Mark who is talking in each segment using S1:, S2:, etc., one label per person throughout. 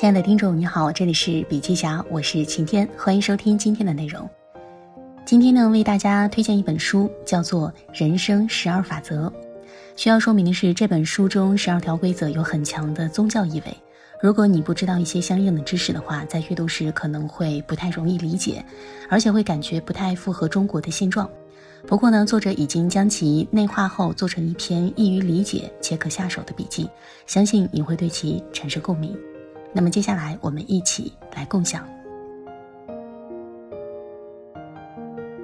S1: 亲爱的听众，你好，这里是笔记侠，我是晴天，欢迎收听今天的内容。今天呢，为大家推荐一本书，叫做《人生十二法则》。需要说明的是，这本书中十二条规则有很强的宗教意味。如果你不知道一些相应的知识的话，在阅读时可能会不太容易理解，而且会感觉不太符合中国的现状。不过呢，作者已经将其内化后，做成一篇易于理解且可下手的笔记，相信你会对其产生共鸣。那么接下来，我们一起来共享。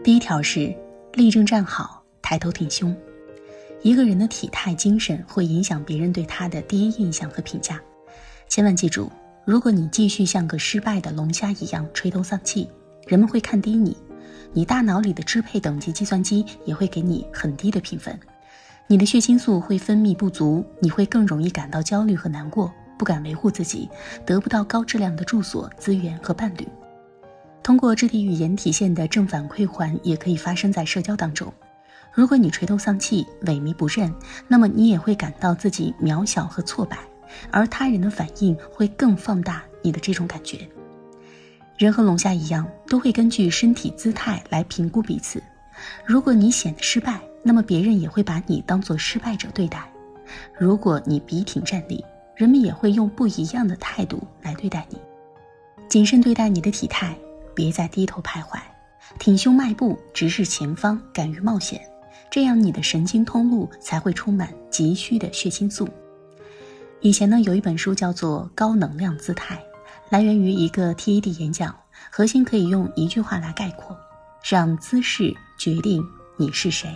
S1: 第一条是立正站好，抬头挺胸。一个人的体态、精神会影响别人对他的第一印象和评价。千万记住，如果你继续像个失败的龙虾一样垂头丧气，人们会看低你，你大脑里的支配等级计算机也会给你很低的评分，你的血清素会分泌不足，你会更容易感到焦虑和难过。不敢维护自己，得不到高质量的住所、资源和伴侣。通过肢体语言体现的正反馈环，也可以发生在社交当中。如果你垂头丧气、萎靡不振，那么你也会感到自己渺小和挫败，而他人的反应会更放大你的这种感觉。人和龙虾一样，都会根据身体姿态来评估彼此。如果你显得失败，那么别人也会把你当做失败者对待。如果你笔挺站立，人们也会用不一样的态度来对待你，谨慎对待你的体态，别再低头徘徊，挺胸迈步，直视前方，敢于冒险，这样你的神经通路才会充满急需的血清素。以前呢，有一本书叫做《高能量姿态》，来源于一个 TED 演讲，核心可以用一句话来概括：让姿势决定你是谁。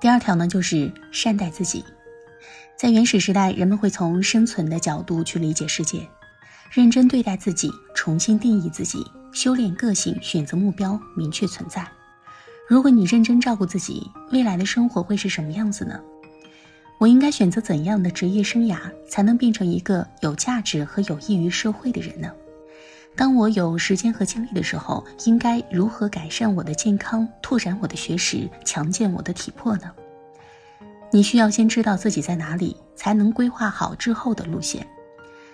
S1: 第二条呢，就是善待自己。在原始时代，人们会从生存的角度去理解世界，认真对待自己，重新定义自己，修炼个性，选择目标，明确存在。如果你认真照顾自己，未来的生活会是什么样子呢？我应该选择怎样的职业生涯，才能变成一个有价值和有益于社会的人呢？当我有时间和精力的时候，应该如何改善我的健康，拓展我的学识，强健我的体魄呢？你需要先知道自己在哪里，才能规划好之后的路线。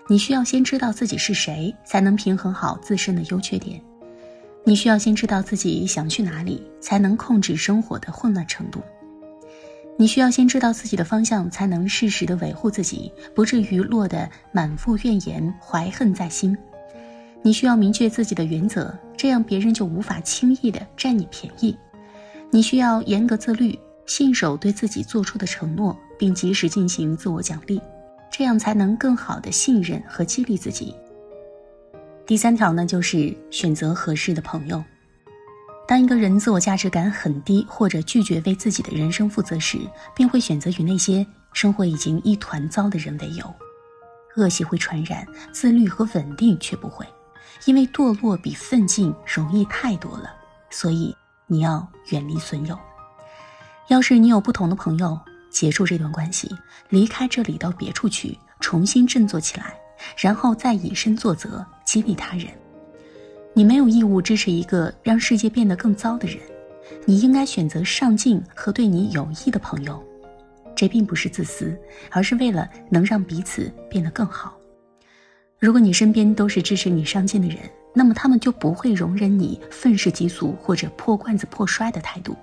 S1: 你需要先知道自己是谁，才能平衡好自身的优缺点。你需要先知道自己想去哪里，才能控制生活的混乱程度。你需要先知道自己的方向，才能适时的维护自己，不至于落得满腹怨言、怀恨在心。你需要明确自己的原则，这样别人就无法轻易的占你便宜。你需要严格自律。信守对自己做出的承诺，并及时进行自我奖励，这样才能更好的信任和激励自己。第三条呢，就是选择合适的朋友。当一个人自我价值感很低，或者拒绝为自己的人生负责时，便会选择与那些生活已经一团糟的人为友。恶习会传染，自律和稳定却不会，因为堕落比奋进容易太多了。所以你要远离损友。要是你有不同的朋友，结束这段关系，离开这里到别处去，重新振作起来，然后再以身作则，激励他人。你没有义务支持一个让世界变得更糟的人，你应该选择上进和对你有益的朋友。这并不是自私，而是为了能让彼此变得更好。如果你身边都是支持你上进的人，那么他们就不会容忍你愤世嫉俗或者破罐子破摔的态度。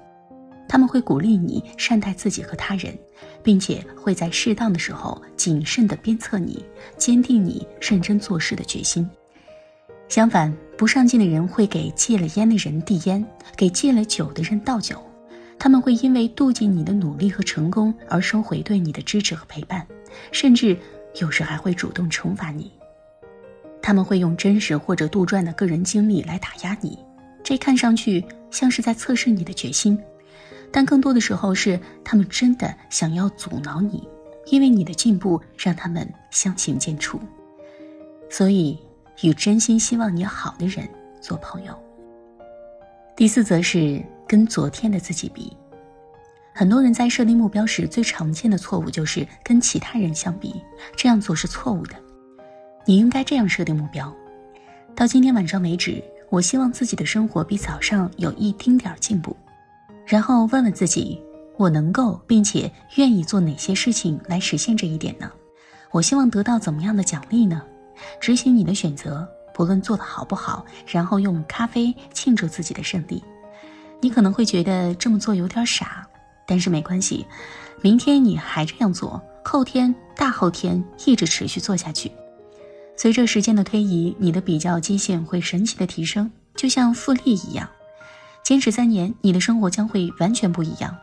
S1: 他们会鼓励你善待自己和他人，并且会在适当的时候谨慎地鞭策你，坚定你认真做事的决心。相反，不上进的人会给戒了烟的人递烟，给戒了酒的人倒酒。他们会因为妒忌你的努力和成功而收回对你的支持和陪伴，甚至有时还会主动惩罚你。他们会用真实或者杜撰的个人经历来打压你，这看上去像是在测试你的决心。但更多的时候是他们真的想要阻挠你，因为你的进步让他们相形见绌。所以，与真心希望你好的人做朋友。第四则是跟昨天的自己比。很多人在设定目标时，最常见的错误就是跟其他人相比，这样做是错误的。你应该这样设定目标：到今天晚上为止，我希望自己的生活比早上有一丁点儿进步。然后问问自己，我能够并且愿意做哪些事情来实现这一点呢？我希望得到怎么样的奖励呢？执行你的选择，不论做得好不好，然后用咖啡庆祝自己的胜利。你可能会觉得这么做有点傻，但是没关系，明天你还这样做，后天、大后天一直持续做下去。随着时间的推移，你的比较基线会神奇的提升，就像复利一样。坚持三年，你的生活将会完全不一样。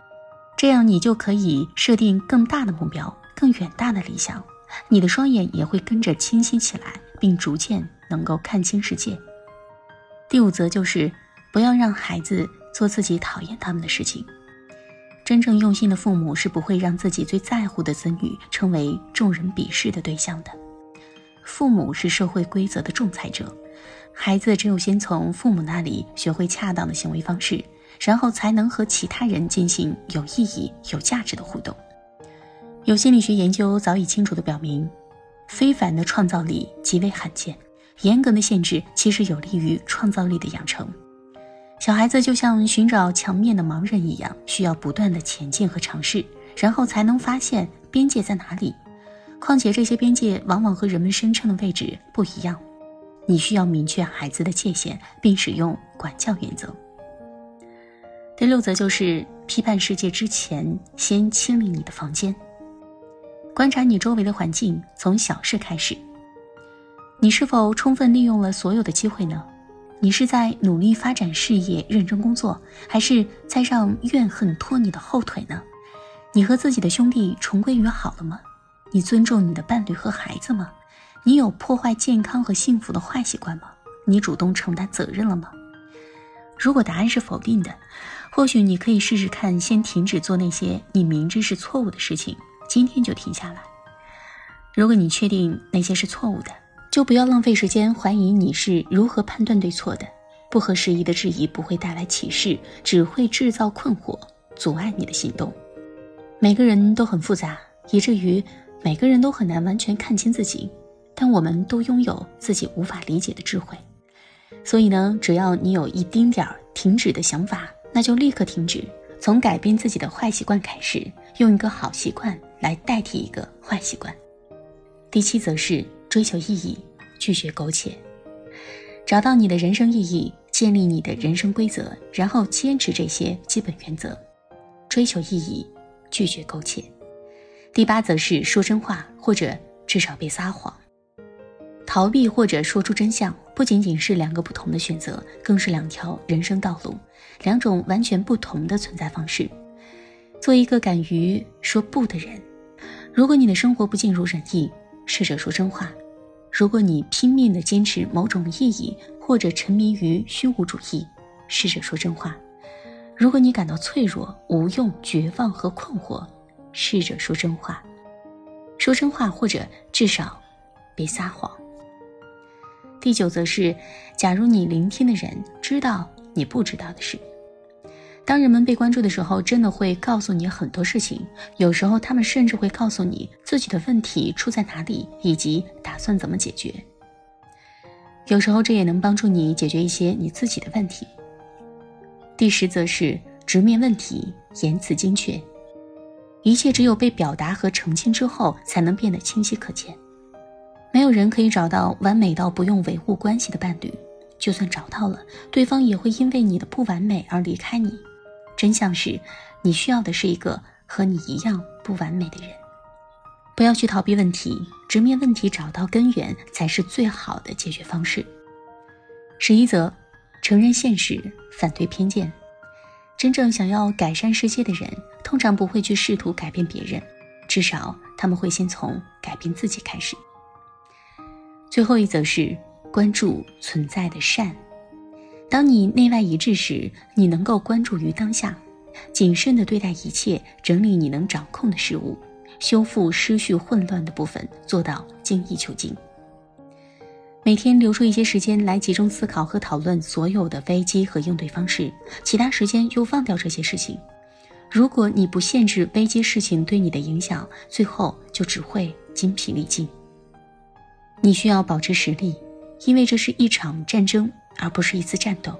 S1: 这样，你就可以设定更大的目标、更远大的理想。你的双眼也会跟着清晰起来，并逐渐能够看清世界。第五则就是，不要让孩子做自己讨厌他们的事情。真正用心的父母是不会让自己最在乎的子女成为众人鄙视的对象的。父母是社会规则的仲裁者，孩子只有先从父母那里学会恰当的行为方式，然后才能和其他人进行有意义、有价值的互动。有心理学研究早已清楚地表明，非凡的创造力极为罕见，严格的限制其实有利于创造力的养成。小孩子就像寻找墙面的盲人一样，需要不断的前进和尝试，然后才能发现边界在哪里。况且这些边界往往和人们声称的位置不一样，你需要明确孩子的界限，并使用管教原则。第六则就是批判世界之前，先清理你的房间，观察你周围的环境，从小事开始。你是否充分利用了所有的机会呢？你是在努力发展事业、认真工作，还是在让怨恨拖你的后腿呢？你和自己的兄弟重归于好了吗？你尊重你的伴侣和孩子吗？你有破坏健康和幸福的坏习惯吗？你主动承担责任了吗？如果答案是否定的，或许你可以试试看，先停止做那些你明知是错误的事情，今天就停下来。如果你确定那些是错误的，就不要浪费时间怀疑你是如何判断对错的。不合时宜的质疑不会带来启示，只会制造困惑，阻碍你的行动。每个人都很复杂，以至于。每个人都很难完全看清自己，但我们都拥有自己无法理解的智慧。所以呢，只要你有一丁点儿停止的想法，那就立刻停止，从改变自己的坏习惯开始，用一个好习惯来代替一个坏习惯。第七则是追求意义，拒绝苟且，找到你的人生意义，建立你的人生规则，然后坚持这些基本原则。追求意义，拒绝苟且。第八则是说真话，或者至少别撒谎。逃避或者说出真相，不仅仅是两个不同的选择，更是两条人生道路，两种完全不同的存在方式。做一个敢于说不的人。如果你的生活不尽如人意，试着说真话；如果你拼命的坚持某种意义，或者沉迷于虚无主义，试着说真话；如果你感到脆弱、无用、绝望和困惑。试着说真话，说真话，或者至少别撒谎。第九则是，假如你聆听的人知道你不知道的事。当人们被关注的时候，真的会告诉你很多事情。有时候，他们甚至会告诉你自己的问题出在哪里，以及打算怎么解决。有时候，这也能帮助你解决一些你自己的问题。第十则是直面问题，言辞精确。一切只有被表达和澄清之后，才能变得清晰可见。没有人可以找到完美到不用维护关系的伴侣，就算找到了，对方也会因为你的不完美而离开你。真相是，你需要的是一个和你一样不完美的人。不要去逃避问题，直面问题，找到根源才是最好的解决方式。十一则，承认现实，反对偏见。真正想要改善世界的人，通常不会去试图改变别人，至少他们会先从改变自己开始。最后一则是关注存在的善。当你内外一致时，你能够关注于当下，谨慎地对待一切，整理你能掌控的事物，修复失序混乱的部分，做到精益求精。每天留出一些时间来集中思考和讨论所有的危机和应对方式，其他时间又放掉这些事情。如果你不限制危机事情对你的影响，最后就只会精疲力尽。你需要保持实力，因为这是一场战争，而不是一次战斗。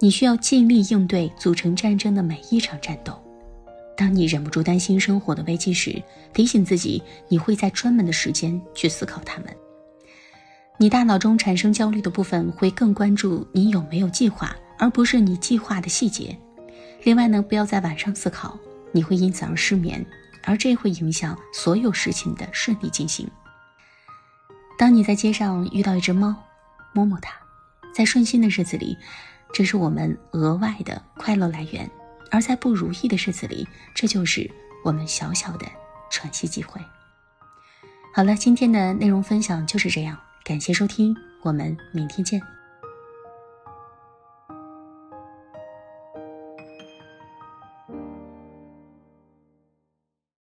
S1: 你需要尽力应对组成战争的每一场战斗。当你忍不住担心生活的危机时，提醒自己，你会在专门的时间去思考它们。你大脑中产生焦虑的部分会更关注你有没有计划，而不是你计划的细节。另外呢，不要在晚上思考，你会因此而失眠，而这会影响所有事情的顺利进行。当你在街上遇到一只猫，摸摸它，在顺心的日子里，这是我们额外的快乐来源；而在不如意的日子里，这就是我们小小的喘息机会。好了，今天的内容分享就是这样，感谢收听，我们明天见。